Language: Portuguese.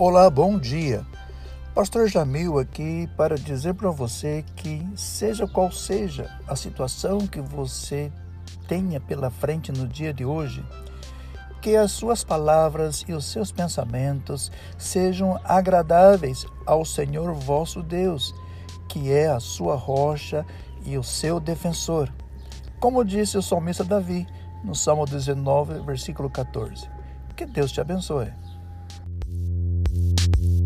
Olá, bom dia. Pastor Jamil aqui para dizer para você que, seja qual seja a situação que você tenha pela frente no dia de hoje, que as suas palavras e os seus pensamentos sejam agradáveis ao Senhor vosso Deus, que é a sua rocha e o seu defensor. Como disse o salmista Davi no Salmo 19, versículo 14. Que Deus te abençoe. Thank you.